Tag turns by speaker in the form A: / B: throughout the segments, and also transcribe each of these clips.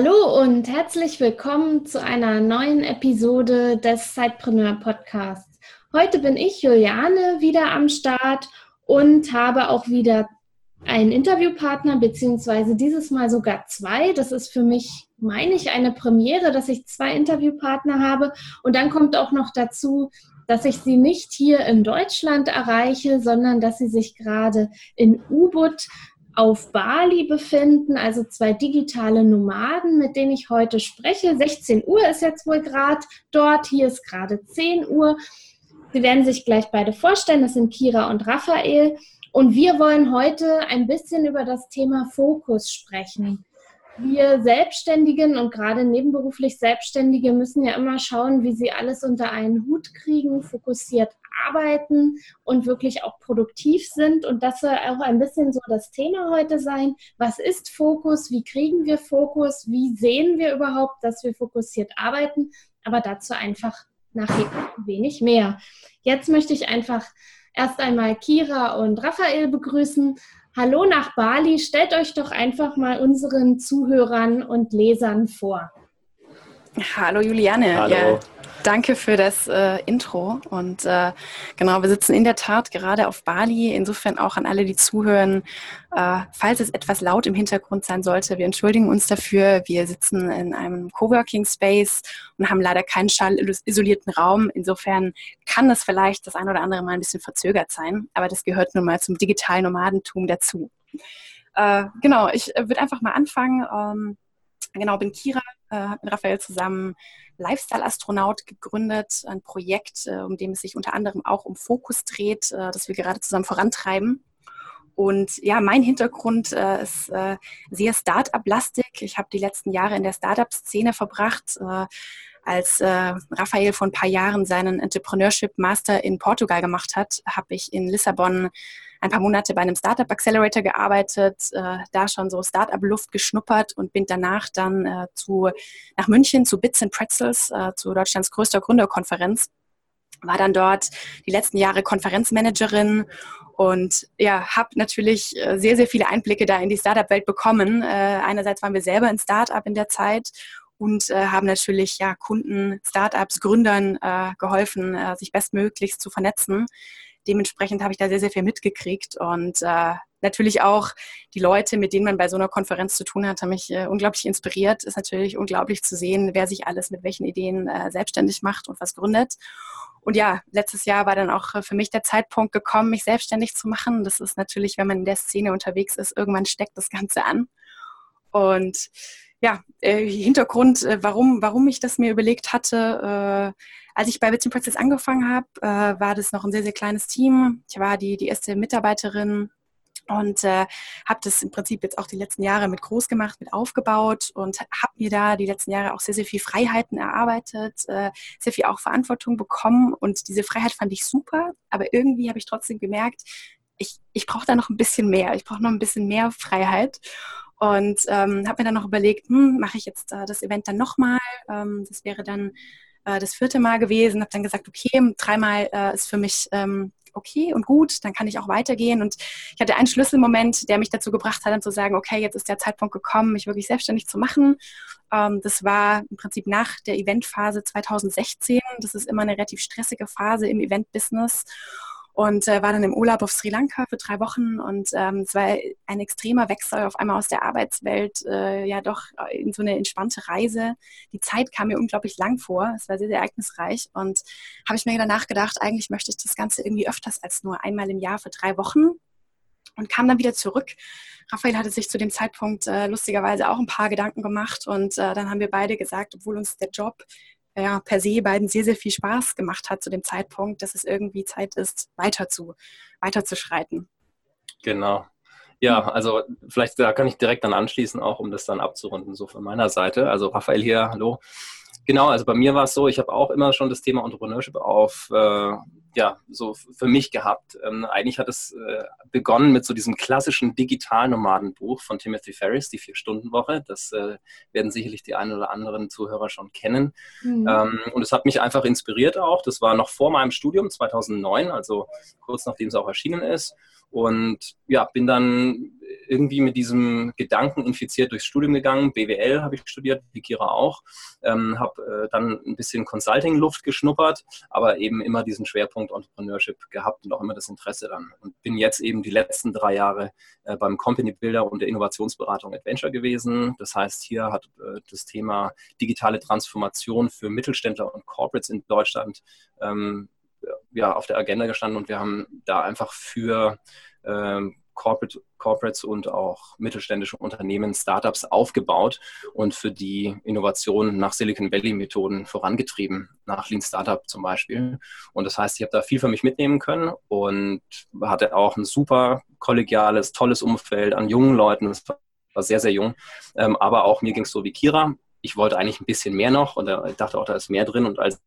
A: Hallo und herzlich willkommen zu einer neuen Episode des Sidepreneur Podcasts. Heute bin ich, Juliane, wieder am Start und habe auch wieder einen Interviewpartner, beziehungsweise dieses Mal sogar zwei. Das ist für mich, meine ich, eine Premiere, dass ich zwei Interviewpartner habe. Und dann kommt auch noch dazu, dass ich sie nicht hier in Deutschland erreiche, sondern dass sie sich gerade in Ubud auf Bali befinden, also zwei digitale Nomaden, mit denen ich heute spreche. 16 Uhr ist jetzt wohl gerade dort, hier ist gerade 10 Uhr. Sie werden sich gleich beide vorstellen, das sind Kira und Raphael. Und wir wollen heute ein bisschen über das Thema Fokus sprechen. Wir Selbstständigen und gerade nebenberuflich Selbstständige müssen ja immer schauen, wie sie alles unter einen Hut kriegen, fokussiert arbeiten und wirklich auch produktiv sind. Und das soll auch ein bisschen so das Thema heute sein. Was ist Fokus? Wie kriegen wir Fokus? Wie sehen wir überhaupt, dass wir fokussiert arbeiten? Aber dazu einfach nachher wenig mehr. Jetzt möchte ich einfach erst einmal Kira und Raphael begrüßen. Hallo nach Bali. Stellt euch doch einfach mal unseren Zuhörern und Lesern vor.
B: Hallo Juliane.
C: Hallo.
B: Ja, danke für das äh, Intro. Und äh, genau, wir sitzen in der Tat gerade auf Bali. Insofern auch an alle, die zuhören. Äh, falls es etwas laut im Hintergrund sein sollte, wir entschuldigen uns dafür. Wir sitzen in einem Coworking Space und haben leider keinen schallisolierten Raum. Insofern kann es vielleicht das ein oder andere Mal ein bisschen verzögert sein. Aber das gehört nun mal zum digitalen Nomadentum dazu. Äh, genau, ich äh, würde einfach mal anfangen. Ähm, genau, bin Kira, äh, mit Raphael zusammen Lifestyle-Astronaut gegründet, ein Projekt, äh, um dem es sich unter anderem auch um Fokus dreht, äh, das wir gerade zusammen vorantreiben. Und ja, mein Hintergrund äh, ist äh, sehr Start-up-lastig. Ich habe die letzten Jahre in der Start-up-Szene verbracht. Äh, als äh, Raphael vor ein paar Jahren seinen Entrepreneurship Master in Portugal gemacht hat, habe ich in Lissabon ein paar Monate bei einem Startup Accelerator gearbeitet, äh, da schon so Startup-Luft geschnuppert und bin danach dann äh, zu, nach München zu Bits and Pretzels, äh, zu Deutschlands größter Gründerkonferenz. War dann dort die letzten Jahre Konferenzmanagerin und ja, habe natürlich äh, sehr, sehr viele Einblicke da in die Startup-Welt bekommen. Äh, einerseits waren wir selber ein Startup in der Zeit und äh, haben natürlich ja Kunden, Startups, Gründern äh, geholfen, äh, sich bestmöglichst zu vernetzen dementsprechend habe ich da sehr, sehr viel mitgekriegt und äh, natürlich auch die Leute, mit denen man bei so einer Konferenz zu tun hat, haben mich äh, unglaublich inspiriert. Ist natürlich unglaublich zu sehen, wer sich alles mit welchen Ideen äh, selbstständig macht und was gründet. Und ja, letztes Jahr war dann auch für mich der Zeitpunkt gekommen, mich selbstständig zu machen. Das ist natürlich, wenn man in der Szene unterwegs ist, irgendwann steckt das Ganze an. Und ja, äh, Hintergrund, äh, warum, warum ich das mir überlegt hatte, äh, als ich bei Bits Practice angefangen habe, äh, war das noch ein sehr, sehr kleines Team. Ich war die, die erste Mitarbeiterin und äh, habe das im Prinzip jetzt auch die letzten Jahre mit groß gemacht, mit aufgebaut und habe mir da die letzten Jahre auch sehr, sehr viel Freiheiten erarbeitet, äh, sehr viel auch Verantwortung bekommen und diese Freiheit fand ich super, aber irgendwie habe ich trotzdem gemerkt, ich, ich brauche da noch ein bisschen mehr, ich brauche noch ein bisschen mehr Freiheit und ähm, habe mir dann noch überlegt, hm, mache ich jetzt äh, das Event dann nochmal? Ähm, das wäre dann äh, das vierte Mal gewesen. Habe dann gesagt, okay, dreimal äh, ist für mich ähm, okay und gut, dann kann ich auch weitergehen. Und ich hatte einen Schlüsselmoment, der mich dazu gebracht hat, dann zu sagen, okay, jetzt ist der Zeitpunkt gekommen, mich wirklich selbstständig zu machen. Ähm, das war im Prinzip nach der Eventphase 2016. Das ist immer eine relativ stressige Phase im Event-Business und äh, war dann im Urlaub auf Sri Lanka für drei Wochen und ähm, es war ein extremer Wechsel auf einmal aus der Arbeitswelt, äh, ja doch in so eine entspannte Reise. Die Zeit kam mir unglaublich lang vor, es war sehr, sehr ereignisreich und habe ich mir danach gedacht, eigentlich möchte ich das Ganze irgendwie öfters als nur einmal im Jahr für drei Wochen und kam dann wieder zurück. Raphael hatte sich zu dem Zeitpunkt äh, lustigerweise auch ein paar Gedanken gemacht und äh, dann haben wir beide gesagt, obwohl uns der Job ja, per se beiden sehr, sehr viel Spaß gemacht hat zu dem Zeitpunkt, dass es irgendwie Zeit ist, weiter zu, weiterzuschreiten.
C: Genau. Ja, also vielleicht da kann ich direkt dann anschließen, auch um das dann abzurunden, so von meiner Seite. Also Raphael hier, hallo.
D: Genau, also bei mir war es so, ich habe auch immer schon das Thema Entrepreneurship auf, äh, ja, so für mich gehabt. Ähm, eigentlich hat es äh, begonnen mit so diesem klassischen Digitalnomadenbuch von Timothy Ferris, die Vier-Stunden-Woche. Das äh, werden sicherlich die einen oder anderen Zuhörer schon kennen. Mhm. Ähm, und es hat mich einfach inspiriert auch. Das war noch vor meinem Studium 2009, also kurz nachdem es auch erschienen ist. Und ja, bin dann irgendwie mit diesem Gedanken infiziert durchs Studium gegangen. BWL habe ich studiert, wie Kira auch. Ähm, habe äh, dann ein bisschen Consulting-Luft geschnuppert, aber eben immer diesen Schwerpunkt Entrepreneurship gehabt und auch immer das Interesse dann. Und bin jetzt eben die letzten drei Jahre äh, beim Company Builder und der Innovationsberatung Adventure gewesen. Das heißt, hier hat äh, das Thema digitale Transformation für Mittelständler und Corporates in Deutschland ähm, ja, auf der Agenda gestanden und wir haben da einfach für ähm, Corporate, Corporates und auch mittelständische Unternehmen, Startups aufgebaut und für die Innovation nach Silicon Valley-Methoden vorangetrieben, nach Lean Startup zum Beispiel. Und das heißt, ich habe da viel für mich mitnehmen können und hatte auch ein super kollegiales, tolles Umfeld an jungen Leuten. Das war sehr, sehr jung. Ähm, aber auch mir ging es so wie Kira. Ich wollte eigentlich ein bisschen mehr noch und ich dachte auch, da ist mehr drin. Und als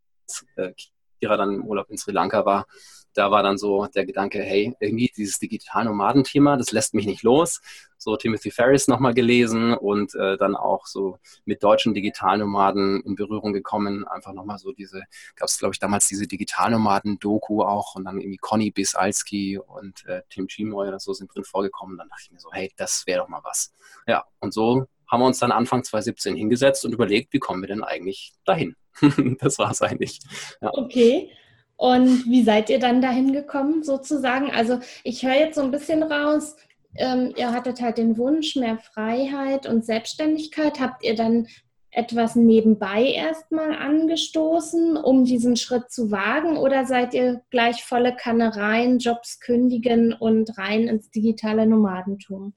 D: Kira dann im Urlaub in Sri Lanka war, da war dann so der Gedanke, hey, irgendwie dieses Digital-Nomaden-Thema, das lässt mich nicht los. So Timothy Ferris nochmal gelesen und äh, dann auch so mit deutschen Digitalnomaden in Berührung gekommen. Einfach nochmal so diese, gab es glaube ich damals diese Digitalnomaden-Doku auch und dann irgendwie Conny Bisalski und äh, Tim Chimoy oder so sind drin vorgekommen. Dann dachte ich mir so, hey, das wäre doch mal was. Ja, und so haben wir uns dann Anfang 2017 hingesetzt und überlegt, wie kommen wir denn eigentlich dahin? das war es eigentlich.
A: Ja. Okay. Und wie seid ihr dann dahin gekommen, sozusagen? Also ich höre jetzt so ein bisschen raus, ähm, ihr hattet halt den Wunsch, mehr Freiheit und Selbstständigkeit. Habt ihr dann etwas nebenbei erstmal angestoßen, um diesen Schritt zu wagen? Oder seid ihr gleich volle Kanne rein, Jobs kündigen und rein ins digitale Nomadentum?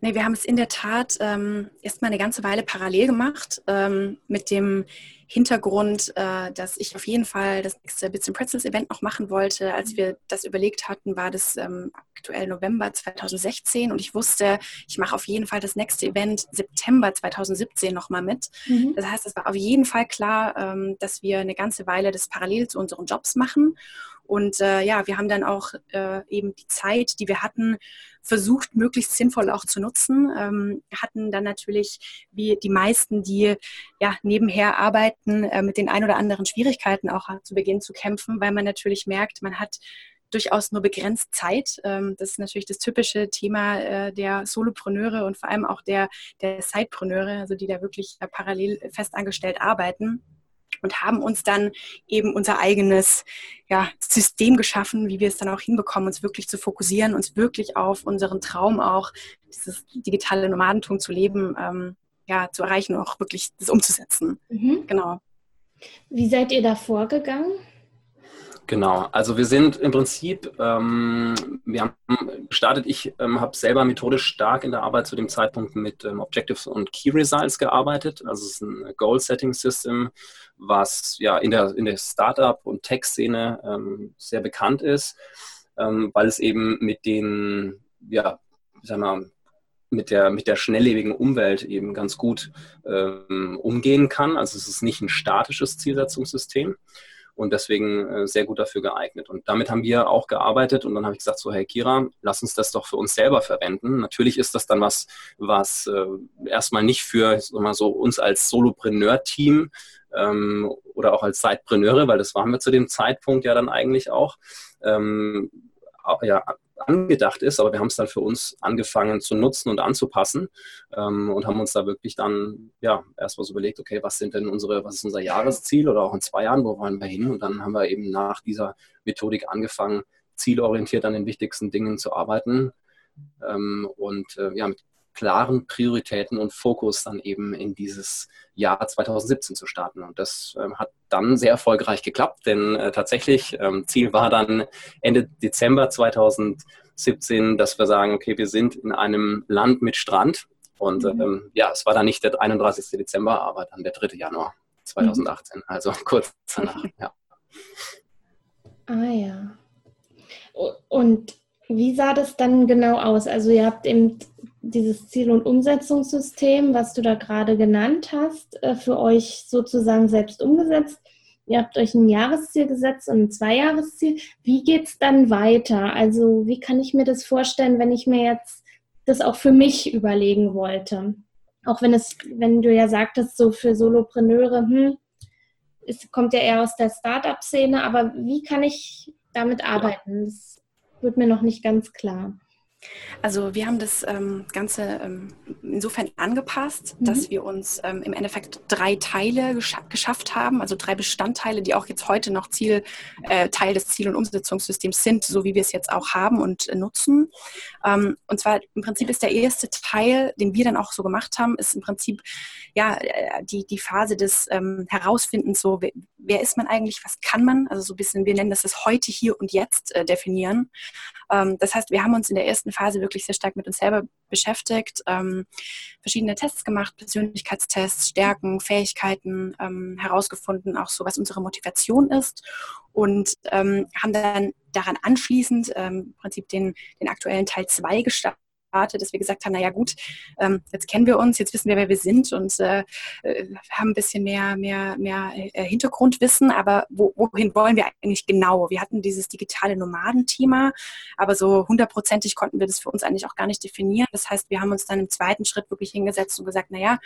B: Nee, wir haben es in der Tat ähm, erstmal eine ganze Weile parallel gemacht ähm, mit dem Hintergrund, äh, dass ich auf jeden Fall das nächste Bits and Pretzels Event noch machen wollte. Als wir das überlegt hatten, war das ähm, aktuell November 2016 und ich wusste, ich mache auf jeden Fall das nächste Event September 2017 nochmal mit. Mhm. Das heißt, es war auf jeden Fall klar, ähm, dass wir eine ganze Weile das parallel zu unseren Jobs machen. Und äh, ja, wir haben dann auch äh, eben die Zeit, die wir hatten, versucht, möglichst sinnvoll auch zu nutzen. Ähm, hatten dann natürlich, wie die meisten, die ja nebenher arbeiten, äh, mit den ein oder anderen Schwierigkeiten auch zu Beginn zu kämpfen, weil man natürlich merkt, man hat durchaus nur begrenzt Zeit. Ähm, das ist natürlich das typische Thema äh, der Solopreneure und vor allem auch der, der Sidepreneure, also die da wirklich äh, parallel festangestellt arbeiten und haben uns dann eben unser eigenes ja, System geschaffen, wie wir es dann auch hinbekommen, uns wirklich zu fokussieren, uns wirklich auf unseren Traum auch, dieses digitale Nomadentum zu leben, ähm, ja, zu erreichen und auch wirklich das umzusetzen. Mhm. Genau.
A: Wie seid ihr da vorgegangen?
D: Genau, also wir sind im Prinzip, ähm, wir haben gestartet, ich ähm, habe selber methodisch stark in der Arbeit zu dem Zeitpunkt mit ähm, Objectives und Key Results gearbeitet. Also es ist ein Goal-Setting-System, was ja in der, in der Startup- und Tech-Szene ähm, sehr bekannt ist, ähm, weil es eben mit den, ja, sag mal, mit der, mit der schnelllebigen Umwelt eben ganz gut ähm, umgehen kann. Also es ist nicht ein statisches Zielsetzungssystem und deswegen äh, sehr gut dafür geeignet. Und damit haben wir auch gearbeitet und dann habe ich gesagt, so hey Kira, lass uns das doch für uns selber verwenden. Natürlich ist das dann was, was äh, erstmal nicht für mal so uns als Solopreneur-Team ähm, oder auch als Sidepreneure, weil das waren wir zu dem Zeitpunkt ja dann eigentlich auch, ähm, ja, angedacht ist, aber wir haben es dann für uns angefangen zu nutzen und anzupassen ähm, und haben uns da wirklich dann ja erstmal so überlegt, okay, was sind denn unsere, was ist unser Jahresziel oder auch in zwei Jahren, wo wollen wir hin? Und dann haben wir eben nach dieser Methodik angefangen, zielorientiert an den wichtigsten Dingen zu arbeiten ähm, und äh, ja, mit klaren Prioritäten und Fokus dann eben in dieses Jahr 2017 zu starten. Und das äh, hat dann sehr erfolgreich geklappt, denn äh, tatsächlich ähm, Ziel war dann Ende Dezember 2017, dass wir sagen, okay, wir sind in einem Land mit Strand. Und mhm. ähm, ja, es war dann nicht der 31. Dezember, aber dann der 3. Januar 2018, mhm. also kurz danach, ja.
A: Ah ja. Und wie sah das dann genau aus? Also ihr habt eben dieses Ziel- und Umsetzungssystem, was du da gerade genannt hast, äh, für euch sozusagen selbst umgesetzt. Ihr habt euch ein Jahresziel gesetzt und ein Zweijahresziel. Wie geht es dann weiter? Also wie kann ich mir das vorstellen, wenn ich mir jetzt das auch für mich überlegen wollte? Auch wenn es, wenn du ja sagtest, so für Solopreneure, hm, es kommt ja eher aus der Startup-Szene, aber wie kann ich damit arbeiten? Das wird mir noch nicht ganz klar.
B: Also wir haben das ähm, Ganze ähm, insofern angepasst, mhm. dass wir uns ähm, im Endeffekt drei Teile gesch geschafft haben, also drei Bestandteile, die auch jetzt heute noch Ziel, äh, Teil des Ziel- und Umsetzungssystems sind, so wie wir es jetzt auch haben und äh, nutzen. Ähm, und zwar im Prinzip ist der erste Teil, den wir dann auch so gemacht haben, ist im Prinzip ja äh, die, die Phase des ähm, Herausfindens, so wer, ist man eigentlich, was kann man, also so ein bisschen, wir nennen das das heute, hier und jetzt äh, definieren. Ähm, das heißt, wir haben uns in der ersten Phase wirklich sehr stark mit uns selber beschäftigt, ähm, verschiedene Tests gemacht, Persönlichkeitstests, Stärken, Fähigkeiten ähm, herausgefunden, auch so, was unsere Motivation ist und ähm, haben dann daran anschließend ähm, im Prinzip den, den aktuellen Teil 2 gestartet dass wir gesagt haben, naja gut, ähm, jetzt kennen wir uns, jetzt wissen wir, wer wir sind und äh, äh, haben ein bisschen mehr, mehr, mehr äh, Hintergrundwissen, aber wo, wohin wollen wir eigentlich genau? Wir hatten dieses digitale Nomadenthema, aber so hundertprozentig konnten wir das für uns eigentlich auch gar nicht definieren. Das heißt, wir haben uns dann im zweiten Schritt wirklich hingesetzt und gesagt, naja,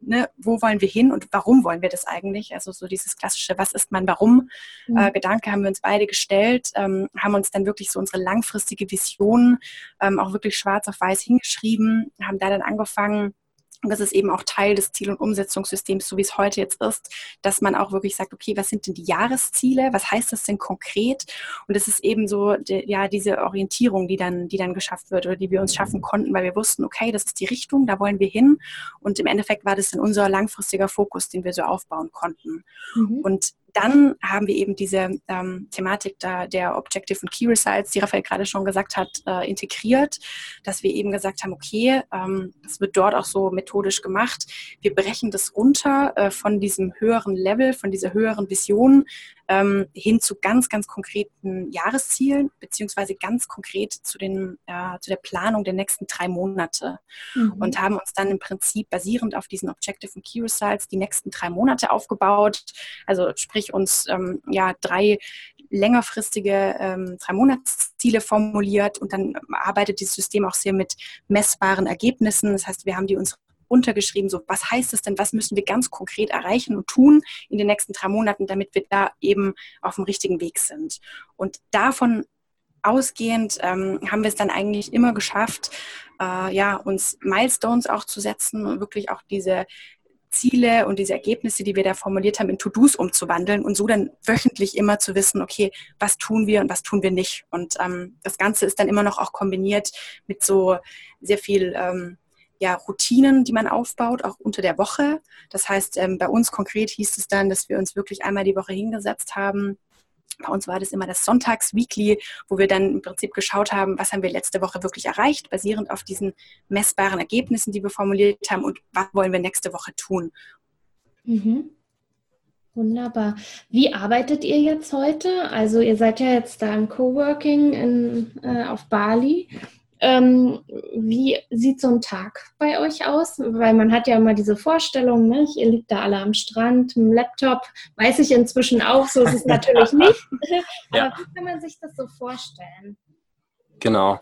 B: ne, wo wollen wir hin und warum wollen wir das eigentlich? Also so dieses klassische, was ist mein Warum? Mhm. Äh, Gedanke haben wir uns beide gestellt, ähm, haben uns dann wirklich so unsere langfristige Vision ähm, auch wirklich schwarz auf weiß hingeschrieben, haben da dann angefangen, und das ist eben auch Teil des Ziel- und Umsetzungssystems, so wie es heute jetzt ist, dass man auch wirklich sagt, okay, was sind denn die Jahresziele? Was heißt das denn konkret? Und es ist eben so, die, ja, diese Orientierung, die dann, die dann geschafft wird oder die wir uns schaffen konnten, weil wir wussten, okay, das ist die Richtung, da wollen wir hin. Und im Endeffekt war das dann unser langfristiger Fokus, den wir so aufbauen konnten. Mhm. Und dann haben wir eben diese ähm, Thematik da der Objective und Key Results, die Raphael gerade schon gesagt hat, äh, integriert, dass wir eben gesagt haben, okay, ähm, das wird dort auch so methodisch gemacht. Wir brechen das runter äh, von diesem höheren Level, von dieser höheren Vision ähm, hin zu ganz, ganz konkreten Jahreszielen, beziehungsweise ganz konkret zu, den, äh, zu der Planung der nächsten drei Monate. Mhm. Und haben uns dann im Prinzip basierend auf diesen Objective und Key Results die nächsten drei Monate aufgebaut. Also sprich uns ähm, ja drei längerfristige ähm, drei Monatsziele formuliert und dann arbeitet dieses System auch sehr mit messbaren Ergebnissen. Das heißt, wir haben die unsere runtergeschrieben, so was heißt es denn, was müssen wir ganz konkret erreichen und tun in den nächsten drei Monaten, damit wir da eben auf dem richtigen Weg sind. Und davon ausgehend ähm, haben wir es dann eigentlich immer geschafft, äh, ja, uns Milestones auch zu setzen und wirklich auch diese Ziele und diese Ergebnisse, die wir da formuliert haben, in To-Dos umzuwandeln und so dann wöchentlich immer zu wissen, okay, was tun wir und was tun wir nicht. Und ähm, das Ganze ist dann immer noch auch kombiniert mit so sehr viel ähm, ja, Routinen, die man aufbaut, auch unter der Woche. Das heißt, ähm, bei uns konkret hieß es dann, dass wir uns wirklich einmal die Woche hingesetzt haben. Bei uns war das immer das Sonntags-Weekly, wo wir dann im Prinzip geschaut haben, was haben wir letzte Woche wirklich erreicht, basierend auf diesen messbaren Ergebnissen, die wir formuliert haben und was wollen wir nächste Woche tun.
A: Mhm. Wunderbar. Wie arbeitet ihr jetzt heute? Also ihr seid ja jetzt da im Coworking in, äh, auf Bali. Ähm, wie sieht so ein Tag bei euch aus? Weil man hat ja immer diese Vorstellung, ne? ihr liegt da alle am Strand, mit dem Laptop. Weiß ich inzwischen auch, so ist es natürlich nicht. Aber ja. wie kann man sich das so vorstellen?
D: Genau.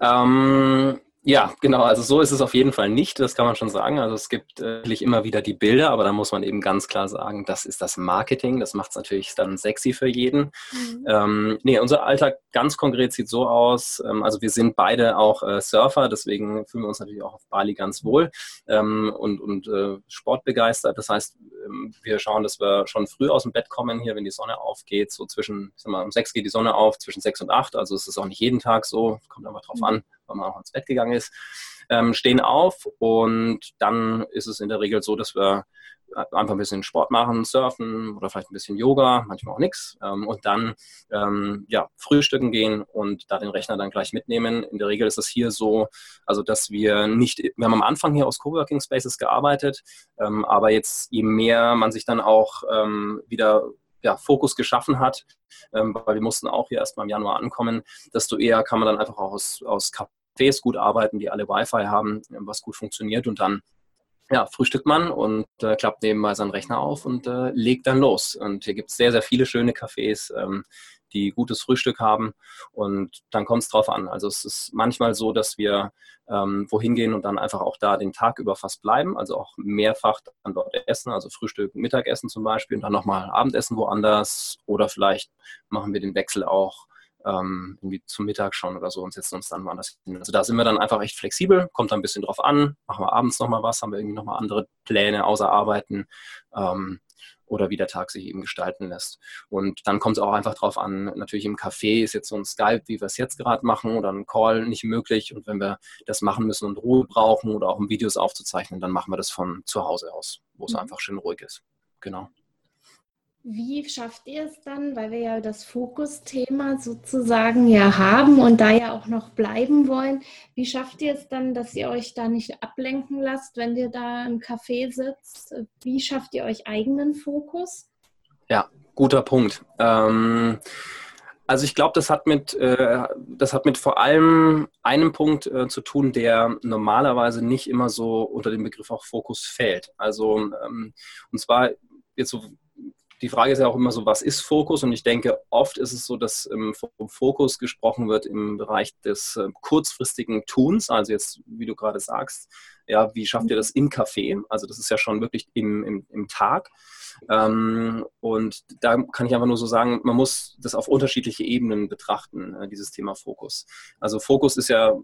D: Ähm, ja, genau. Also so ist es auf jeden Fall nicht. Das kann man schon sagen. Also es gibt äh, immer wieder die Bilder, aber da muss man eben ganz klar sagen, das ist das Marketing. Das macht es natürlich dann sexy für jeden. Mhm. Ähm, nee, unser Alltag ganz konkret sieht so aus. Ähm, also wir sind beide auch äh, Surfer, deswegen fühlen wir uns natürlich auch auf Bali ganz wohl ähm, und, und äh, sportbegeistert. Das heißt, ähm, wir schauen, dass wir schon früh aus dem Bett kommen hier, wenn die Sonne aufgeht. So zwischen, ich sag mal, um sechs geht die Sonne auf, zwischen sechs und acht. Also es ist auch nicht jeden Tag so. Kommt einfach drauf mhm. an weil man auch ins Bett gegangen ist, ähm, stehen auf und dann ist es in der Regel so, dass wir einfach ein bisschen Sport machen, surfen oder vielleicht ein bisschen Yoga, manchmal auch nichts ähm, und dann ähm, ja, frühstücken gehen und da den Rechner dann gleich mitnehmen. In der Regel ist es hier so, also dass wir nicht, wir haben am Anfang hier aus Coworking Spaces gearbeitet, ähm, aber jetzt je mehr man sich dann auch wieder ja, Fokus geschaffen hat, ähm, weil wir mussten auch hier erstmal im Januar ankommen, desto eher kann man dann einfach auch aus, aus Cafés gut arbeiten, die alle Wi-Fi haben, was gut funktioniert und dann ja, frühstückt man und äh, klappt nebenbei seinen Rechner auf und äh, legt dann los. Und hier gibt es sehr, sehr viele schöne Cafés, ähm, die gutes Frühstück haben und dann kommt es drauf an. Also es ist manchmal so, dass wir ähm, wohin gehen und dann einfach auch da den Tag über fast bleiben, also auch mehrfach dann dort essen, also Frühstück, Mittagessen zum Beispiel und dann nochmal Abendessen woanders oder vielleicht machen wir den Wechsel auch ähm, irgendwie zum Mittag schon oder so und setzen uns dann woanders hin. Also da sind wir dann einfach echt flexibel, kommt dann ein bisschen drauf an, machen wir abends nochmal was, haben wir irgendwie nochmal andere Pläne außer Arbeiten ähm, oder wie der Tag sich eben gestalten lässt. Und dann kommt es auch einfach drauf an, natürlich im Café ist jetzt so ein Skype, wie wir es jetzt gerade machen, oder ein Call nicht möglich. Und wenn wir das machen müssen und Ruhe brauchen oder auch um Videos aufzuzeichnen, dann machen wir das von zu Hause aus, wo es mhm. einfach schön ruhig ist. Genau.
A: Wie schafft ihr es dann, weil wir ja das Fokusthema sozusagen ja haben und da ja auch noch bleiben wollen, wie schafft ihr es dann, dass ihr euch da nicht ablenken lasst, wenn ihr da im Café sitzt? Wie schafft ihr euch eigenen Fokus?
D: Ja, guter Punkt. Ähm, also ich glaube, das hat mit äh, das hat mit vor allem einem Punkt äh, zu tun, der normalerweise nicht immer so unter dem Begriff auch Fokus fällt. Also ähm, und zwar jetzt so die Frage ist ja auch immer so, was ist Fokus? Und ich denke, oft ist es so, dass ähm, vom Fokus gesprochen wird im Bereich des äh, kurzfristigen Tuns. Also jetzt, wie du gerade sagst, ja, wie schafft ihr das im Café? Also das ist ja schon wirklich im, im, im Tag. Ähm, und da kann ich einfach nur so sagen, man muss das auf unterschiedliche Ebenen betrachten, äh, dieses Thema Fokus. Also Fokus ist ja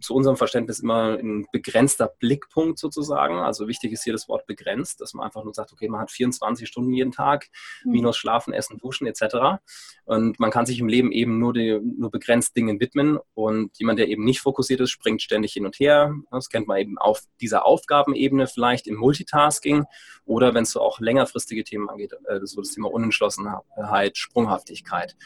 D: zu unserem Verständnis immer ein begrenzter Blickpunkt sozusagen. Also wichtig ist hier das Wort begrenzt, dass man einfach nur sagt, okay, man hat 24 Stunden jeden Tag, mhm. minus Schlafen, Essen, Duschen etc. Und man kann sich im Leben eben nur, die, nur begrenzt Dingen widmen. Und jemand, der eben nicht fokussiert ist, springt ständig hin und her. Das kennt man eben auf dieser Aufgabenebene vielleicht im Multitasking oder wenn es so auch längerfristige Themen angeht, äh, so das Thema Unentschlossenheit, Sprunghaftigkeit.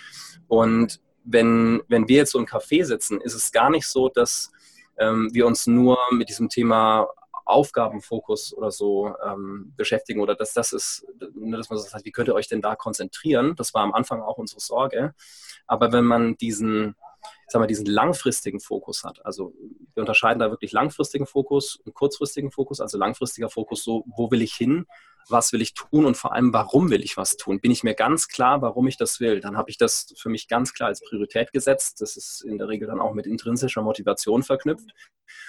D: Und wenn, wenn wir jetzt so im Café sitzen, ist es gar nicht so, dass ähm, wir uns nur mit diesem Thema Aufgabenfokus oder so ähm, beschäftigen oder dass das ist, ne, dass man so sagt, wie könnt ihr euch denn da konzentrieren? Das war am Anfang auch unsere Sorge. Aber wenn man diesen, ich sag mal, diesen langfristigen Fokus hat, also wir unterscheiden da wirklich langfristigen Fokus und kurzfristigen Fokus, also langfristiger Fokus so, wo will ich hin? Was will ich tun und vor allem, warum will ich was tun? Bin ich mir ganz klar, warum ich das will? Dann habe ich das für mich ganz klar als Priorität gesetzt. Das ist in der Regel dann auch mit intrinsischer Motivation verknüpft.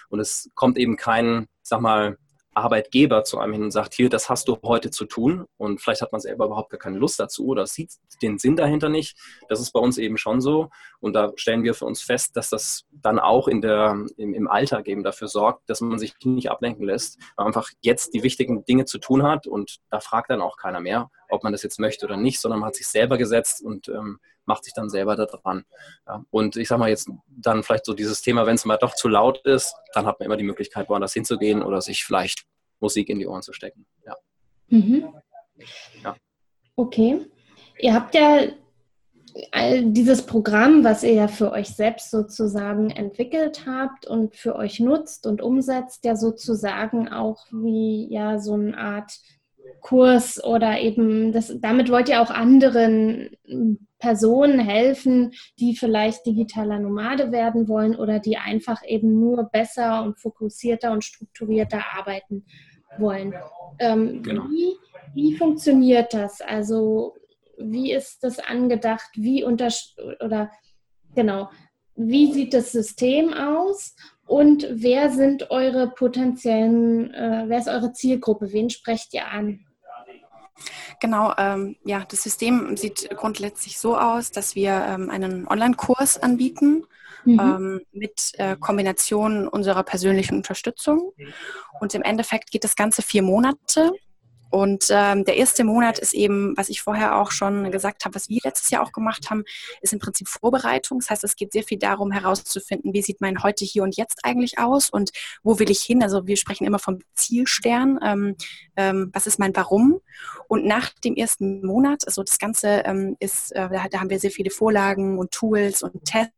D: Und es kommt eben kein, sag mal, Arbeitgeber zu einem hin und sagt, hier, das hast du heute zu tun und vielleicht hat man selber überhaupt gar keine Lust dazu oder sieht den Sinn dahinter nicht. Das ist bei uns eben schon so und da stellen wir für uns fest, dass das dann auch in der, im, im Alltag eben dafür sorgt, dass man sich nicht ablenken lässt, weil man einfach jetzt die wichtigen Dinge zu tun hat und da fragt dann auch keiner mehr, ob man das jetzt möchte oder nicht, sondern man hat sich selber gesetzt und ähm, macht sich dann selber da dran. Ja. Und ich sage mal jetzt dann vielleicht so dieses Thema, wenn es mal doch zu laut ist, dann hat man immer die Möglichkeit, woanders hinzugehen oder sich vielleicht Musik in die Ohren zu stecken. Ja.
A: Mhm. ja. Okay. Ihr habt ja dieses Programm, was ihr ja für euch selbst sozusagen entwickelt habt und für euch nutzt und umsetzt, ja sozusagen auch wie ja so eine Art Kurs oder eben das, damit wollt ihr auch anderen Personen helfen, die vielleicht digitaler Nomade werden wollen oder die einfach eben nur besser und fokussierter und strukturierter arbeiten wollen. Ähm, genau. wie, wie funktioniert das? Also wie ist das angedacht? Wie unter oder genau, wie sieht das System aus? Und wer sind eure potenziellen, äh, wer ist eure Zielgruppe? Wen sprecht ihr an?
B: Genau, ähm, ja, das System sieht grundsätzlich so aus, dass wir ähm, einen Online-Kurs anbieten mhm. ähm, mit äh, Kombination unserer persönlichen Unterstützung. Und im Endeffekt geht das Ganze vier Monate. Und ähm, der erste Monat ist eben, was ich vorher auch schon gesagt habe, was wir letztes Jahr auch gemacht haben, ist im Prinzip Vorbereitung. Das heißt, es geht sehr viel darum herauszufinden, wie sieht mein heute hier und jetzt eigentlich aus und wo will ich hin. Also wir sprechen immer vom Zielstern. Ähm, ähm, was ist mein Warum? Und nach dem ersten Monat, also das Ganze ähm, ist, äh, da, da haben wir sehr viele Vorlagen und Tools und Tests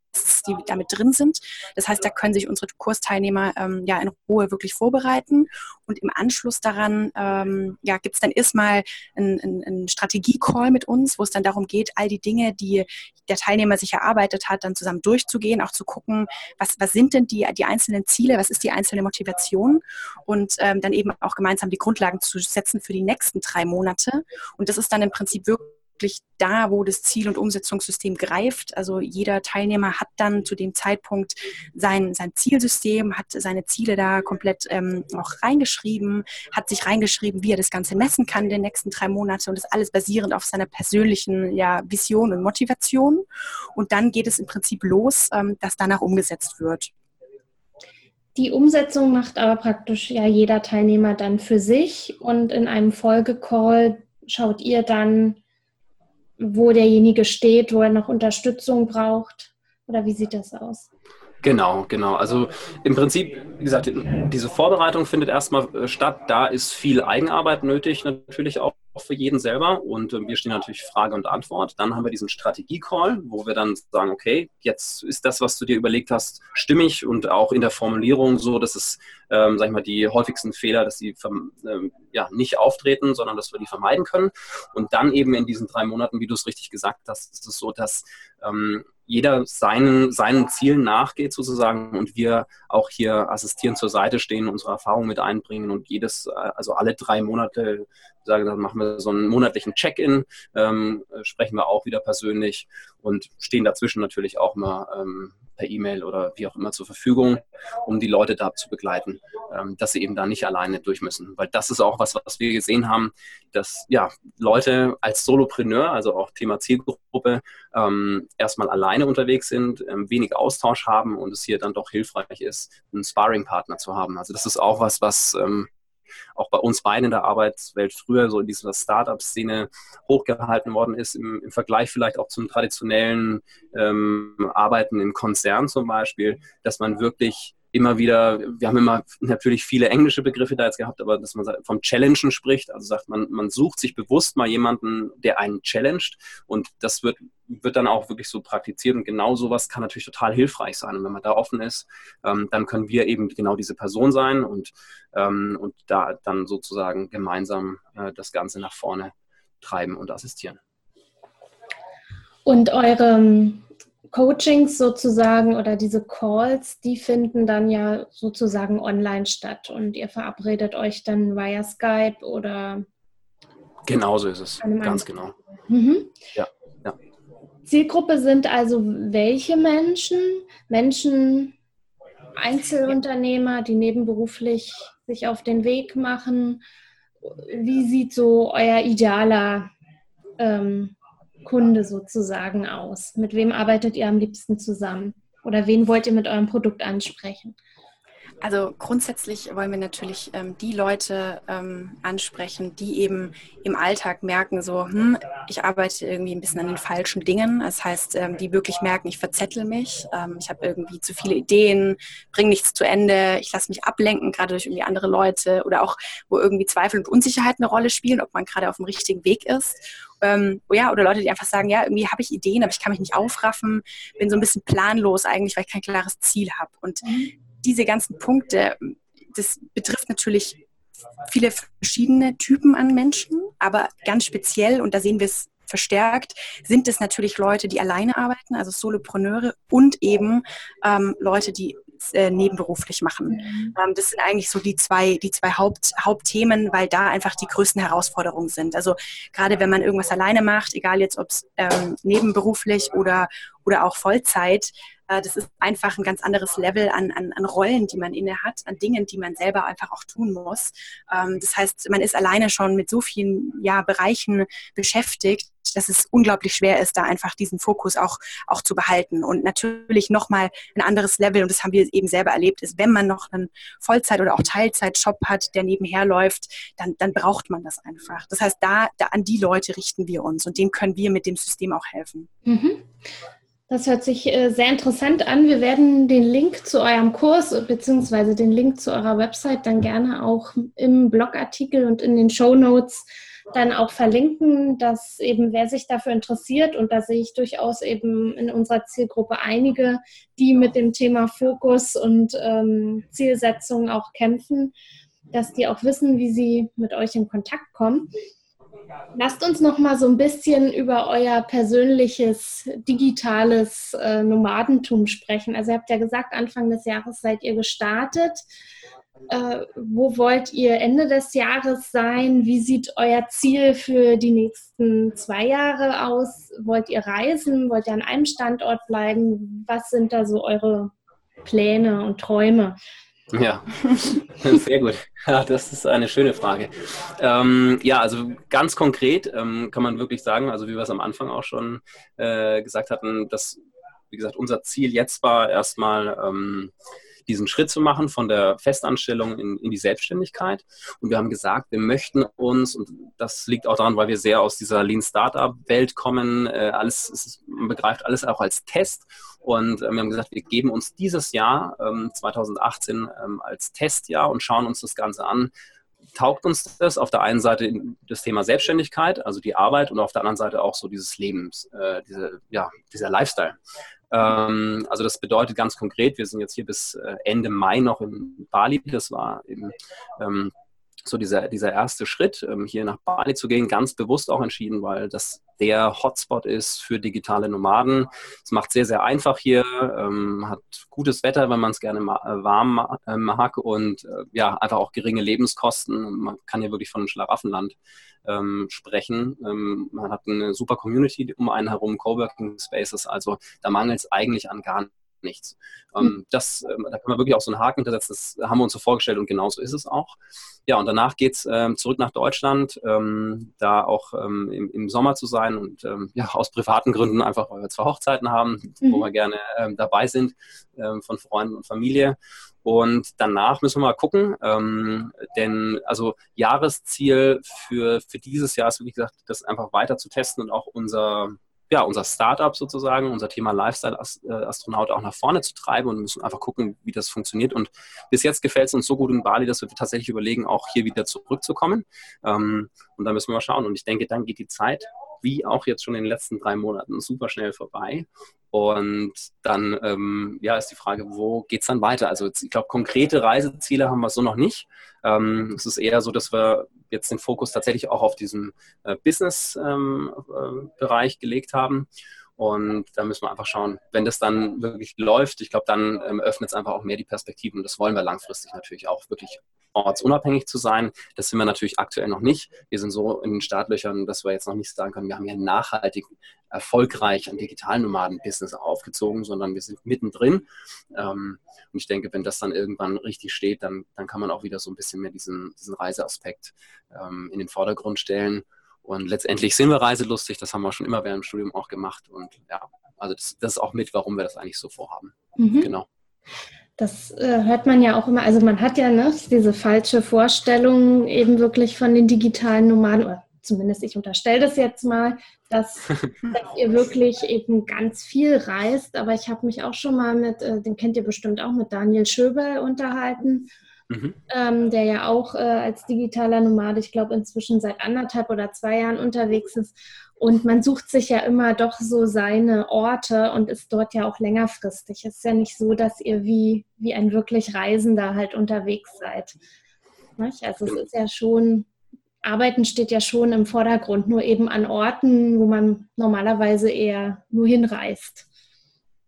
B: Die damit drin sind. Das heißt, da können sich unsere Kursteilnehmer ähm, ja in Ruhe wirklich vorbereiten. Und im Anschluss daran ähm, ja, gibt es dann erstmal einen, einen Strategie-Call mit uns, wo es dann darum geht, all die Dinge, die der Teilnehmer sich erarbeitet hat, dann zusammen durchzugehen, auch zu gucken, was, was sind denn die, die einzelnen Ziele, was ist die einzelne Motivation und ähm, dann eben auch gemeinsam die Grundlagen zu setzen für die nächsten drei Monate. Und das ist dann im Prinzip wirklich wirklich da, wo das Ziel- und Umsetzungssystem greift. Also jeder Teilnehmer hat dann zu dem Zeitpunkt sein, sein Zielsystem, hat seine Ziele da komplett ähm, auch reingeschrieben, hat sich reingeschrieben, wie er das Ganze messen kann in den nächsten drei Monaten und das alles basierend auf seiner persönlichen ja, Vision und Motivation. Und dann geht es im Prinzip los, ähm, dass danach umgesetzt wird.
A: Die Umsetzung macht aber praktisch ja jeder Teilnehmer dann für sich und in einem Folgecall schaut ihr dann, wo derjenige steht, wo er noch Unterstützung braucht? Oder wie sieht das aus?
D: Genau, genau. Also im Prinzip, wie gesagt, diese Vorbereitung findet erstmal äh, statt. Da ist viel Eigenarbeit nötig, natürlich auch für jeden selber. Und äh, wir stehen natürlich Frage und Antwort. Dann haben wir diesen Strategie-Call, wo wir dann sagen, okay, jetzt ist das, was du dir überlegt hast, stimmig und auch in der Formulierung so, dass es, ähm, sag ich mal, die häufigsten Fehler, dass sie ähm, ja, nicht auftreten, sondern dass wir die vermeiden können. Und dann eben in diesen drei Monaten, wie du es richtig gesagt hast, ist es so, dass ähm, jeder seinen, seinen Zielen nachgeht sozusagen und wir auch hier assistieren zur Seite stehen, unsere Erfahrungen mit einbringen und jedes, also alle drei Monate, sagen, dann machen wir so einen monatlichen Check-in, ähm, sprechen wir auch wieder persönlich und stehen dazwischen natürlich auch mal ähm, per E-Mail oder wie auch immer zur Verfügung, um die Leute da zu begleiten, ähm, dass sie eben da nicht alleine durch müssen. Weil das ist auch was, was wir gesehen haben, dass ja Leute als Solopreneur, also auch Thema Zielgruppe, ähm, erstmal alleine unterwegs sind, ähm, wenig Austausch haben und es hier dann doch hilfreich ist, einen Sparring-Partner zu haben. Also das ist auch was, was auch bei uns beiden in der Arbeitswelt früher so in dieser Startup-Szene hochgehalten worden ist, im, im, Vergleich vielleicht auch zum traditionellen ähm, Arbeiten im Konzern zum Beispiel, dass man wirklich immer wieder, wir haben immer natürlich viele englische Begriffe da jetzt gehabt, aber dass man vom Challengen spricht, also sagt man, man sucht sich bewusst mal jemanden, der einen challenged und das wird, wird dann auch wirklich so praktiziert und genau sowas kann natürlich total hilfreich sein und wenn man da offen ist, ähm, dann können wir eben genau diese Person sein und, ähm, und da dann sozusagen gemeinsam äh, das Ganze nach vorne treiben und assistieren.
A: Und eure Coachings sozusagen oder diese Calls, die finden dann ja sozusagen online statt und ihr verabredet euch dann via Skype oder.
D: Genauso ist es, ganz genau. Mhm.
A: Ja, ja. Zielgruppe sind also welche Menschen? Menschen, Einzelunternehmer, die nebenberuflich sich auf den Weg machen. Wie sieht so euer idealer ähm, Kunde sozusagen aus? Mit wem arbeitet ihr am liebsten zusammen? Oder wen wollt ihr mit eurem Produkt ansprechen?
B: Also grundsätzlich wollen wir natürlich ähm, die Leute ähm, ansprechen, die eben im Alltag merken, so, hm, ich arbeite irgendwie ein bisschen an den falschen Dingen. Das heißt, ähm, die wirklich merken, ich verzettel mich, ähm, ich habe irgendwie zu viele Ideen, bringe nichts zu Ende, ich lasse mich ablenken, gerade durch irgendwie andere Leute oder auch, wo irgendwie Zweifel und Unsicherheit eine Rolle spielen, ob man gerade auf dem richtigen Weg ist. Ähm, ja, oder Leute, die einfach sagen, ja, irgendwie habe ich Ideen, aber ich kann mich nicht aufraffen, bin so ein bisschen planlos eigentlich, weil ich kein klares Ziel habe. Und mhm diese ganzen Punkte, das betrifft natürlich viele verschiedene Typen an Menschen, aber ganz speziell, und da sehen wir es verstärkt, sind es natürlich Leute, die alleine arbeiten, also Solopreneure und eben ähm, Leute, die äh, nebenberuflich machen. Mhm. Ähm, das sind eigentlich so die zwei, die zwei Haupt, Hauptthemen, weil da einfach die größten Herausforderungen sind. Also gerade wenn man irgendwas alleine macht, egal jetzt ob es ähm, nebenberuflich oder, oder auch Vollzeit, äh, das ist einfach ein ganz anderes Level an, an, an Rollen, die man inne hat, an Dingen, die man selber einfach auch tun muss. Ähm, das heißt, man ist alleine schon mit so vielen ja, Bereichen beschäftigt, dass es unglaublich schwer ist, da einfach diesen Fokus auch, auch zu behalten. Und natürlich nochmal ein anderes Level, und das haben wir eben selber erlebt, ist, wenn man noch einen Vollzeit- oder auch Teilzeitjob hat, der nebenher läuft, dann, dann braucht man das einfach. Das heißt, da, da an die Leute richten wir uns und dem können wir mit dem System auch helfen. Mhm.
A: Das hört sich äh, sehr interessant an. Wir werden den Link zu eurem Kurs bzw. den Link zu eurer Website dann gerne auch im Blogartikel und in den Show Notes dann auch verlinken, dass eben wer sich dafür interessiert und da sehe ich durchaus eben in unserer Zielgruppe einige, die mit dem Thema Fokus und ähm, Zielsetzung auch kämpfen, dass die auch wissen, wie sie mit euch in Kontakt kommen. Lasst uns noch mal so ein bisschen über euer persönliches digitales äh, Nomadentum sprechen. Also ihr habt ja gesagt, Anfang des Jahres seid ihr gestartet. Äh, wo wollt ihr Ende des Jahres sein? Wie sieht euer Ziel für die nächsten zwei Jahre aus? Wollt ihr reisen? Wollt ihr an einem Standort bleiben? Was sind da so eure Pläne und Träume?
D: Ja, sehr gut. Ja, das ist eine schöne Frage. Ähm, ja, also ganz konkret ähm, kann man wirklich sagen, also wie wir es am Anfang auch schon äh, gesagt hatten, dass, wie gesagt, unser Ziel jetzt war erstmal ähm, diesen Schritt zu machen von der Festanstellung in, in die Selbstständigkeit. Und wir haben gesagt, wir möchten uns, und das liegt auch daran, weil wir sehr aus dieser Lean Startup-Welt kommen, äh, alles, ist, man begreift alles auch als Test. Und äh, wir haben gesagt, wir geben uns dieses Jahr, ähm, 2018, ähm, als Testjahr und schauen uns das Ganze an, taugt uns das auf der einen Seite das Thema Selbstständigkeit, also die Arbeit, und auf der anderen Seite auch so dieses Lebens, äh, diese, ja, dieser Lifestyle. Ähm, also das bedeutet ganz konkret, wir sind jetzt hier bis äh, Ende Mai noch in Bali. Das war eben so dieser, dieser erste Schritt, ähm, hier nach Bali zu gehen, ganz bewusst auch entschieden, weil das der Hotspot ist für digitale Nomaden. Es macht sehr, sehr einfach hier, ähm, hat gutes Wetter, wenn man es gerne äh, warm äh, mag und äh, ja, einfach auch geringe Lebenskosten. Man kann hier wirklich von einem Schlaraffenland ähm, sprechen. Man hat eine super Community um einen herum, Coworking Spaces, also da mangelt es eigentlich an gar nichts. Ähm, hm. das, ähm, da kann man wirklich auch so einen Haken hintersetzen, das haben wir uns so vorgestellt und genauso ist es auch. Ja, und danach geht es ähm, zurück nach Deutschland, ähm, da auch ähm, im, im, Sommer zu sein und ähm, ja, aus privaten Gründen einfach, weil wir zwei Hochzeiten haben, mhm. wo wir gerne dabei sind, von Freunden und Familie. Und danach müssen wir mal gucken, denn also Jahresziel für, für dieses Jahr ist, wie gesagt, das einfach weiter zu testen und auch unser, ja, unser Startup sozusagen, unser Thema Lifestyle-Astronaut auch nach vorne zu treiben und müssen einfach gucken, wie das funktioniert. Und bis jetzt gefällt es uns so gut in Bali, dass wir tatsächlich überlegen, auch hier wieder zurückzukommen. Ähm, und da müssen wir mal schauen. Und ich denke, dann geht die Zeit, wie auch jetzt schon in den letzten drei Monaten, super schnell vorbei. Und dann ähm, ja, ist die Frage, wo geht es dann weiter? Also ich glaube, konkrete Reiseziele haben wir so noch nicht. Ähm, es ist eher so, dass wir jetzt den Fokus tatsächlich auch auf diesen äh, Business-Bereich ähm, äh, gelegt haben. Und da müssen wir einfach schauen, wenn das dann wirklich läuft, ich glaube, dann ähm, öffnet es einfach auch mehr die Perspektiven. Und das wollen wir langfristig natürlich auch wirklich ortsunabhängig zu sein. Das sind wir natürlich aktuell noch nicht. Wir sind so in den Startlöchern, dass wir jetzt noch nicht sagen können, wir haben ja nachhaltig erfolgreich ein Digitalnomaden-Business aufgezogen, sondern wir sind mittendrin. Ähm, und ich denke, wenn das dann irgendwann richtig steht, dann, dann kann man auch wieder so ein bisschen mehr diesen, diesen Reiseaspekt ähm, in den Vordergrund stellen. Und letztendlich sind wir reiselustig, das haben wir schon immer während dem Studium auch gemacht. Und ja, also das, das ist auch mit, warum wir das eigentlich so vorhaben. Mhm. Genau.
A: Das äh, hört man ja auch immer, also man hat ja ne, diese falsche Vorstellung eben wirklich von den digitalen Nomaden, oder zumindest ich unterstelle das jetzt mal, dass, dass ihr wirklich eben ganz viel reist. Aber ich habe mich auch schon mal mit, äh, den kennt ihr bestimmt auch, mit Daniel Schöbel unterhalten. Mhm. Ähm, der ja auch äh, als digitaler Nomade, ich glaube, inzwischen seit anderthalb oder zwei Jahren unterwegs ist. Und man sucht sich ja immer doch so seine Orte und ist dort ja auch längerfristig. Es ist ja nicht so, dass ihr wie, wie ein wirklich Reisender halt unterwegs seid. Nicht? Also es ist ja schon, Arbeiten steht ja schon im Vordergrund, nur eben an Orten, wo man normalerweise eher nur hinreist.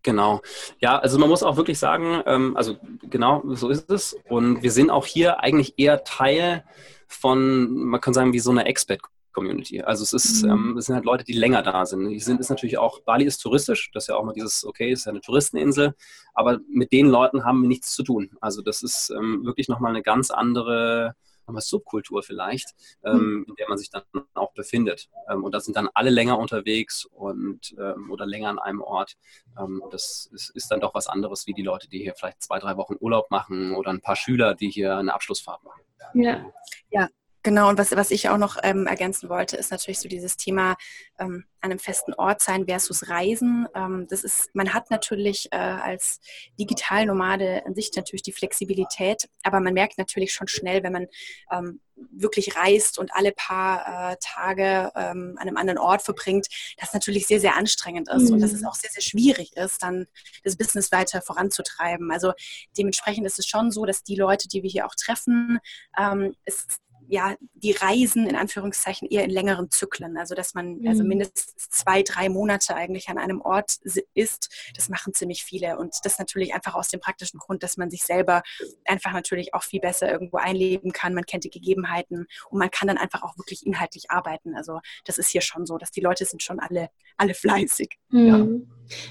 D: Genau. Ja, also man muss auch wirklich sagen, ähm, also genau so ist es. Und wir sind auch hier eigentlich eher Teil von, man kann sagen, wie so eine Expert Community. Also es ist, mhm. ähm, es sind halt Leute, die länger da sind. Die sind ist natürlich auch, Bali ist touristisch, das ist ja auch mal dieses, okay, ist ja eine Touristeninsel, aber mit den Leuten haben wir nichts zu tun. Also das ist ähm, wirklich nochmal eine ganz andere nochmal Subkultur vielleicht, ähm, mhm. in der man sich dann auch befindet. Ähm, und da sind dann alle länger unterwegs und ähm, oder länger an einem Ort. Ähm, das ist, ist, dann doch was anderes wie die Leute, die hier vielleicht zwei, drei Wochen Urlaub machen oder ein paar Schüler, die hier eine Abschlussfahrt machen.
B: Ja. Ja, Genau, und was, was ich auch noch ähm, ergänzen wollte, ist natürlich so dieses Thema ähm, an einem festen Ort sein versus Reisen. Ähm, das ist, man hat natürlich äh, als Digitalnomade an sich natürlich die Flexibilität, aber man merkt natürlich schon schnell, wenn man ähm, wirklich reist und alle paar äh, Tage ähm, an einem anderen Ort verbringt, dass natürlich sehr, sehr anstrengend ist mhm. und dass es mhm. auch sehr, sehr schwierig ist, dann das Business weiter voranzutreiben. Also dementsprechend ist es schon so, dass die Leute, die wir hier auch treffen, ähm, es ja, die Reisen in Anführungszeichen eher in längeren Zyklen. Also dass man also mhm. also mindestens zwei, drei Monate eigentlich an einem Ort ist. Das machen ziemlich viele. Und das natürlich einfach aus dem praktischen Grund, dass man sich selber einfach natürlich auch viel besser irgendwo einleben kann. Man kennt die Gegebenheiten und man kann dann einfach auch wirklich inhaltlich arbeiten. Also das ist hier schon so, dass die Leute sind schon alle, alle fleißig. Mhm. Ja.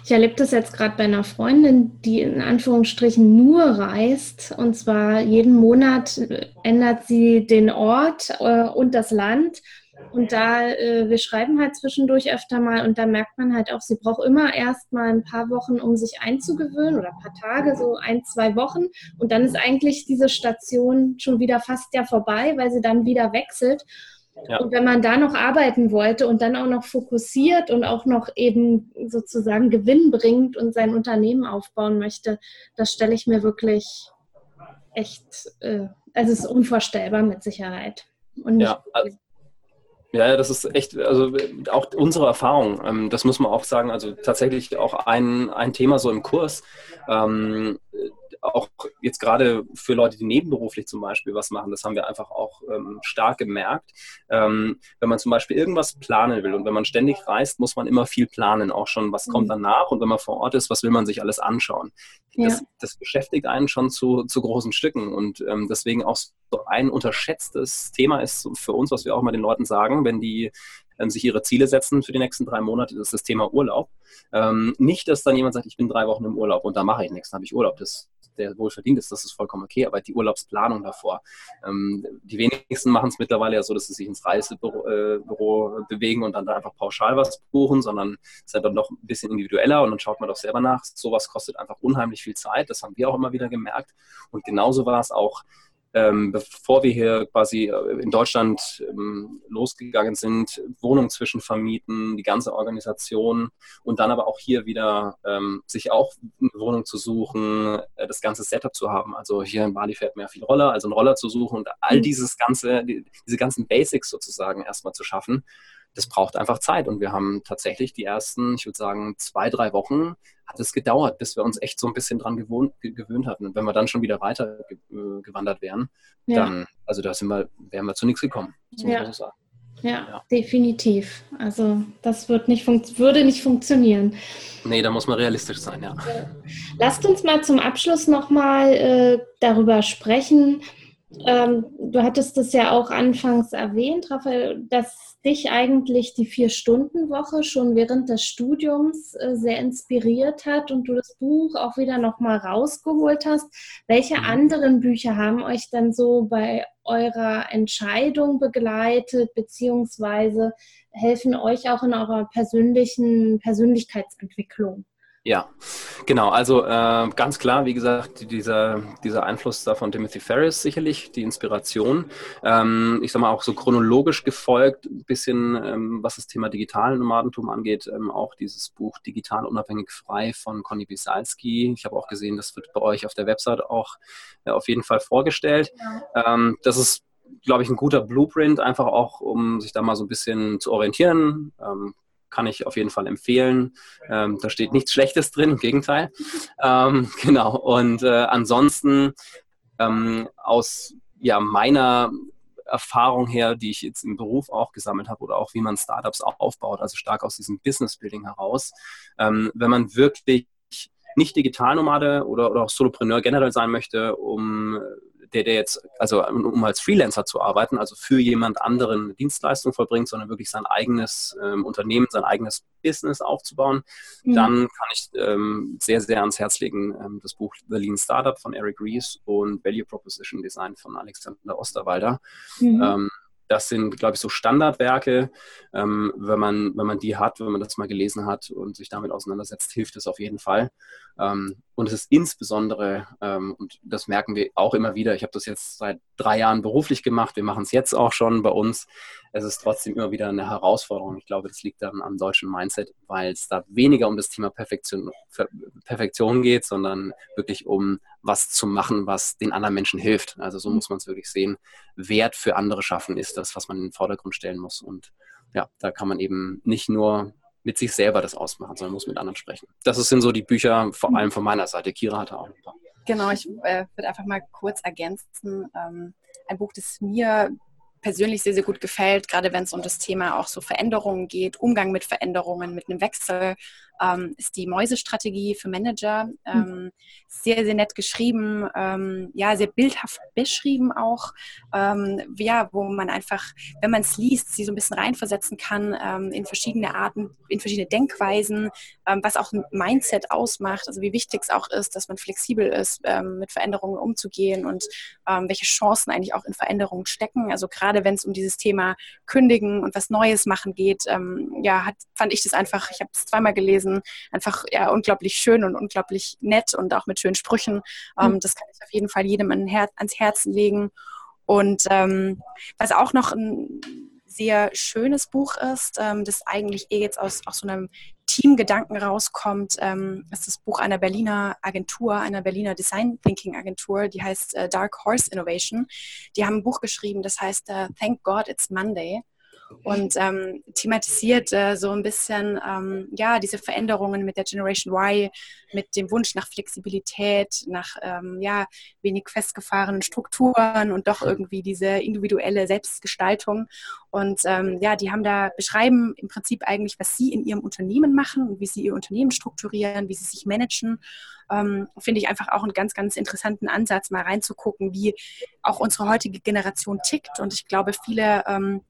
A: Ich erlebe das jetzt gerade bei einer Freundin, die in Anführungsstrichen nur reist. Und zwar jeden Monat ändert sie den Ort äh, und das Land. Und da, äh, wir schreiben halt zwischendurch öfter mal und da merkt man halt auch, sie braucht immer erst mal ein paar Wochen, um sich einzugewöhnen oder ein paar Tage, so ein, zwei Wochen. Und dann ist eigentlich diese Station schon wieder fast ja vorbei, weil sie dann wieder wechselt. Ja. Und wenn man da noch arbeiten wollte und dann auch noch fokussiert und auch noch eben sozusagen Gewinn bringt und sein Unternehmen aufbauen möchte, das stelle ich mir wirklich echt, äh, also es ist unvorstellbar mit Sicherheit.
D: Und ja, ja, das ist echt, also auch unsere Erfahrung, ähm, das muss man auch sagen, also tatsächlich auch ein, ein Thema so im Kurs. Ähm, auch jetzt gerade für Leute, die nebenberuflich zum Beispiel was machen, das haben wir einfach auch ähm, stark gemerkt. Ähm, wenn man zum Beispiel irgendwas planen will und wenn man ständig reist, muss man immer viel planen, auch schon, was mhm. kommt danach und wenn man vor Ort ist, was will man sich alles anschauen. Ja. Das, das, beschäftigt einen schon zu, zu großen Stücken und ähm, deswegen auch so ein unterschätztes Thema ist für uns, was wir auch mal den Leuten sagen, wenn die ähm, sich ihre Ziele setzen für die nächsten drei Monate, das ist das Thema Urlaub. Ähm, nicht, dass dann jemand sagt, ich bin drei Wochen im Urlaub und da mache ich nichts, dann habe ich Urlaub. Das der wohl verdient ist, das ist vollkommen okay, aber die Urlaubsplanung davor. Ähm, die wenigsten machen es mittlerweile ja so, dass sie sich ins Reisebüro äh, bewegen und dann da einfach pauschal was buchen, sondern es ist dann noch ein bisschen individueller und dann schaut man doch selber nach. Sowas kostet einfach unheimlich viel Zeit, das haben wir auch immer wieder gemerkt. Und genauso war es auch ähm, bevor wir hier quasi äh, in Deutschland ähm, losgegangen sind, Wohnungen zwischenvermieten, die ganze Organisation und dann aber auch hier wieder ähm, sich auch eine Wohnung zu suchen, äh, das ganze Setup zu haben. Also hier in Bali fährt mehr viel Roller, also einen Roller zu suchen und all mhm. dieses ganze, die, diese ganzen Basics sozusagen erstmal zu schaffen das braucht einfach Zeit. Und wir haben tatsächlich die ersten, ich würde sagen, zwei, drei Wochen hat es gedauert, bis wir uns echt so ein bisschen dran gewohnt, gewöhnt hatten. Und wenn wir dann schon wieder weiter äh, gewandert wären, ja. dann, also da sind wir, wären wir zu nichts gekommen.
A: Ja. Ja, ja, definitiv. Also das wird nicht würde nicht funktionieren.
D: Nee, da muss man realistisch sein, ja.
A: Lasst uns mal zum Abschluss nochmal äh, darüber sprechen. Ähm, du hattest es ja auch anfangs erwähnt, Raphael, dass dich eigentlich die Vier-Stunden-Woche schon während des Studiums äh, sehr inspiriert hat und du das Buch auch wieder nochmal rausgeholt hast. Welche mhm. anderen Bücher haben euch dann so bei eurer Entscheidung begleitet, beziehungsweise helfen euch auch in eurer persönlichen Persönlichkeitsentwicklung?
D: Ja, genau. Also äh, ganz klar, wie gesagt, dieser, dieser Einfluss da von Timothy Ferris sicherlich, die Inspiration. Ähm, ich sage mal auch so chronologisch gefolgt, ein bisschen, ähm, was das Thema digitalen Nomadentum angeht, ähm, auch dieses Buch Digital unabhängig frei von Conny Bisalski. Ich habe auch gesehen, das wird bei euch auf der Website auch äh, auf jeden Fall vorgestellt. Ja. Ähm, das ist glaube ich, ein guter Blueprint, einfach auch, um sich da mal so ein bisschen zu orientieren. Ähm, kann ich auf jeden Fall empfehlen. Ähm, da steht nichts Schlechtes drin, im Gegenteil. Ähm, genau. Und äh, ansonsten ähm, aus ja, meiner Erfahrung her, die ich jetzt im Beruf auch gesammelt habe oder auch wie man Startups aufbaut, also stark aus diesem Business Building heraus, ähm, wenn man wirklich nicht Digitalnomade oder, oder auch Solopreneur generell sein möchte, um der, der jetzt, also um als Freelancer zu arbeiten, also für jemand anderen eine Dienstleistung vollbringt, sondern wirklich sein eigenes ähm, Unternehmen, sein eigenes Business aufzubauen, mhm. dann kann ich ähm, sehr, sehr ans Herz legen ähm, das Buch The Lean Startup von Eric Ries und Value Proposition Design von Alexander Osterwalder. Mhm. Das sind, glaube ich, so Standardwerke. Ähm, wenn, man, wenn man die hat, wenn man das mal gelesen hat und sich damit auseinandersetzt, hilft es auf jeden Fall. Ähm, und es ist insbesondere, ähm, und das merken wir auch immer wieder, ich habe das jetzt seit drei Jahren beruflich gemacht, wir machen es jetzt auch schon bei uns. Es ist trotzdem immer wieder eine Herausforderung. Ich glaube, das liegt dann am deutschen Mindset, weil es da weniger um das Thema Perfektion, Perfektion geht, sondern wirklich um was zu machen, was den anderen Menschen hilft. Also so mhm. muss man es wirklich sehen. Wert für andere schaffen ist das, was man in den Vordergrund stellen muss. Und ja, da kann man eben nicht nur mit sich selber das ausmachen, sondern muss mit anderen sprechen. Das sind so die Bücher, vor allem von meiner Seite. Kira hatte auch ein paar.
B: Genau, ich äh, würde einfach mal kurz ergänzen. Ähm, ein Buch, das mir persönlich sehr, sehr gut gefällt, gerade wenn es um das Thema auch so Veränderungen geht, Umgang mit Veränderungen, mit einem Wechsel ähm, ist die Mäusestrategie für Manager. Hm. Ähm, sehr, sehr nett geschrieben, ähm, ja, sehr bildhaft beschrieben auch. Ähm, ja, wo man einfach, wenn man es liest, sie so ein bisschen reinversetzen kann ähm, in verschiedene Arten, in verschiedene Denkweisen, ähm, was auch ein Mindset ausmacht, also wie wichtig es auch ist, dass man flexibel ist, mit Veränderungen umzugehen und welche Chancen eigentlich auch in Veränderungen stecken. Also gerade wenn es um dieses Thema Kündigen und was Neues machen geht, ja, hat, fand ich das einfach, ich habe es zweimal gelesen, gelesen. Einfach ja unglaublich schön und unglaublich nett und auch mit schönen Sprüchen. Ähm, mhm. Das kann ich auf jeden Fall jedem ans Herzen legen. Und ähm, was auch noch ein sehr schönes Buch ist, ähm, das eigentlich eh jetzt aus, aus so einem Teamgedanken rauskommt, ähm, ist das Buch einer Berliner Agentur, einer Berliner Design Thinking Agentur, die heißt äh, Dark Horse Innovation. Die haben ein Buch geschrieben, das heißt äh, Thank God It's Monday und ähm, thematisiert äh, so ein bisschen ähm, ja diese Veränderungen mit der Generation Y, mit dem Wunsch nach Flexibilität, nach ähm, ja wenig festgefahrenen Strukturen und doch irgendwie diese individuelle Selbstgestaltung. Und ähm, ja, die haben da beschreiben im Prinzip eigentlich, was sie in ihrem Unternehmen machen und wie sie ihr Unternehmen strukturieren, wie sie sich managen. Ähm, finde ich einfach auch einen ganz, ganz interessanten Ansatz, mal reinzugucken, wie auch unsere heutige Generation tickt. Und ich glaube, viele ähm,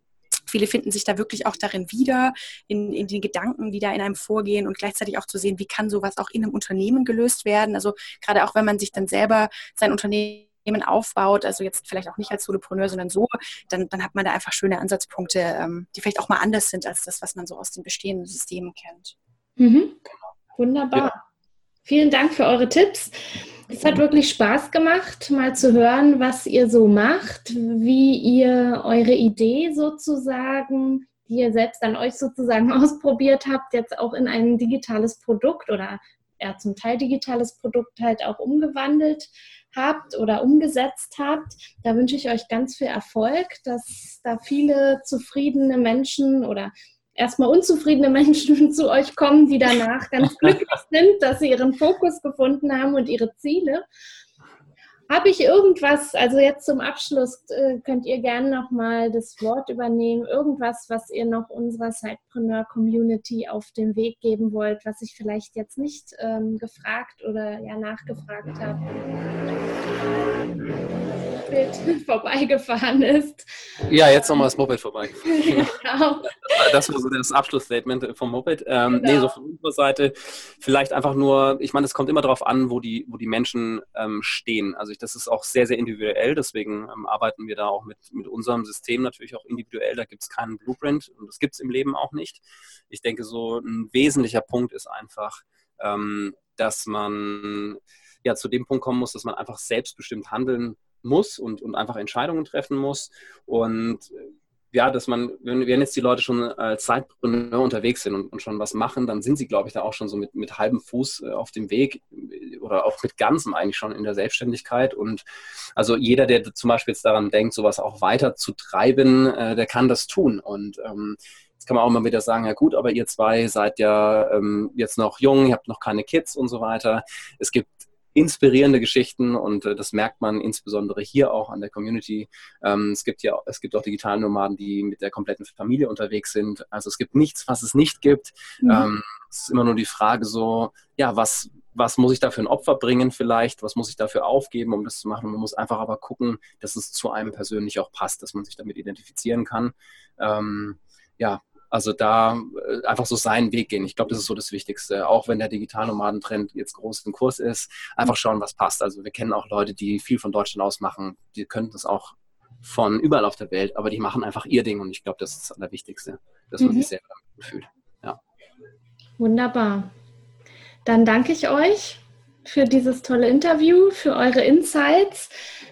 B: Viele finden sich da wirklich auch darin wieder, in, in den Gedanken, die da in einem vorgehen und gleichzeitig auch zu sehen, wie kann sowas auch in einem Unternehmen gelöst werden. Also gerade auch, wenn man sich dann selber sein Unternehmen aufbaut, also jetzt vielleicht auch nicht als Solopreneur, sondern so, dann, dann hat man da einfach schöne Ansatzpunkte, ähm, die vielleicht auch mal anders sind als das, was man so aus den bestehenden Systemen kennt.
A: Mhm. Wunderbar. Ja. Vielen Dank für eure Tipps. Es hat wirklich Spaß gemacht, mal zu hören, was ihr so macht, wie ihr eure Idee sozusagen, die ihr selbst an euch sozusagen ausprobiert habt, jetzt auch in ein digitales Produkt oder ja, zum Teil digitales Produkt halt auch umgewandelt habt oder umgesetzt habt. Da wünsche ich euch ganz viel Erfolg, dass da viele zufriedene Menschen oder erstmal unzufriedene Menschen zu euch kommen, die danach ganz glücklich sind, dass sie ihren Fokus gefunden haben und ihre Ziele. Habe ich irgendwas, also jetzt zum Abschluss äh, könnt ihr gerne nochmal das Wort übernehmen, irgendwas, was ihr noch unserer Sidepreneur-Community auf den Weg geben wollt, was ich vielleicht jetzt nicht ähm, gefragt oder ja nachgefragt habe. Moped vorbeigefahren ist.
D: Ja, jetzt nochmal das Moped vorbeigefahren. genau. Das war so das Abschlussstatement vom Moped. Ähm, genau. Nee, so von unserer Seite vielleicht einfach nur, ich meine, es kommt immer darauf an, wo die, wo die Menschen ähm, stehen. Also ich, das ist auch sehr, sehr individuell, deswegen ähm, arbeiten wir da auch mit, mit unserem System natürlich auch individuell. Da gibt es keinen Blueprint und das gibt es im Leben auch nicht. Ich denke, so ein wesentlicher Punkt ist einfach, ähm, dass man ja zu dem Punkt kommen muss, dass man einfach selbstbestimmt handeln muss und, und einfach Entscheidungen treffen muss. Und ja, dass man, wenn, wenn jetzt die Leute schon als Zeitpreneur unterwegs sind und, und, schon was machen, dann sind sie, glaube ich, da auch schon so mit, mit halbem Fuß äh, auf dem Weg oder auch mit ganzem eigentlich schon in der Selbstständigkeit. Und also jeder, der zum Beispiel jetzt daran denkt, sowas auch weiter zu treiben, äh, der kann das tun. Und ähm, Jetzt kann man auch mal wieder sagen, ja gut, aber ihr zwei seid ja ähm, jetzt noch jung, ihr habt noch keine Kids und so weiter. Es gibt inspirierende Geschichten und äh, das merkt man insbesondere hier auch an der Community. Ähm, es gibt ja, es gibt auch Digitalnomaden, die mit der kompletten Familie unterwegs sind. Also es gibt nichts, was es nicht gibt. Mhm. Ähm, es ist immer nur die Frage so, ja, was, was muss ich da für ein Opfer bringen vielleicht? Was muss ich dafür aufgeben, um das zu machen? Und man muss einfach aber gucken, dass es zu einem persönlich auch passt, dass man sich damit identifizieren kann. Ähm, ja, also da äh, einfach so seinen Weg gehen. Ich glaube, das ist so das Wichtigste. Auch wenn der Digitalnomadentrend jetzt groß im Kurs ist, einfach schauen, was passt. Also wir kennen auch Leute, die viel von Deutschland aus machen. Die können das auch von überall auf der Welt, aber die machen einfach ihr Ding und ich glaube, das ist das Allerwichtigste, dass man mhm. sich sehr damit fühlt. Ja.
A: Wunderbar. Dann danke ich euch für dieses tolle Interview, für eure Insights.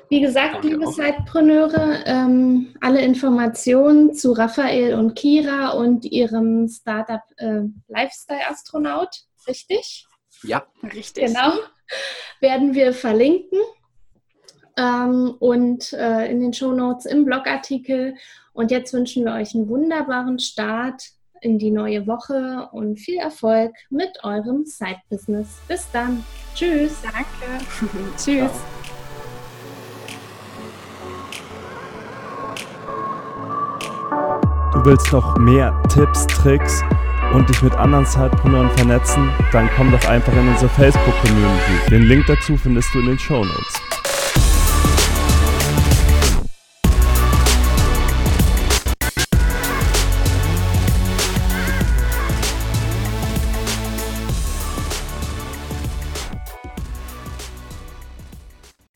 A: Wie gesagt, Danke liebe Sidepreneure, ähm, alle Informationen zu Raphael und Kira und ihrem Startup äh, Lifestyle Astronaut, richtig?
D: Ja,
A: richtig. Genau, werden wir verlinken ähm, und äh, in den Show Notes im Blogartikel. Und jetzt wünschen wir euch einen wunderbaren Start in die neue Woche und viel Erfolg mit eurem Side-Business. Bis dann. Tschüss.
B: Danke. Tschüss.
C: Du willst noch mehr Tipps, Tricks und dich mit anderen Zeitpreneuren vernetzen? Dann komm doch einfach in unsere Facebook-Community. Den Link dazu findest du in den Show Notes.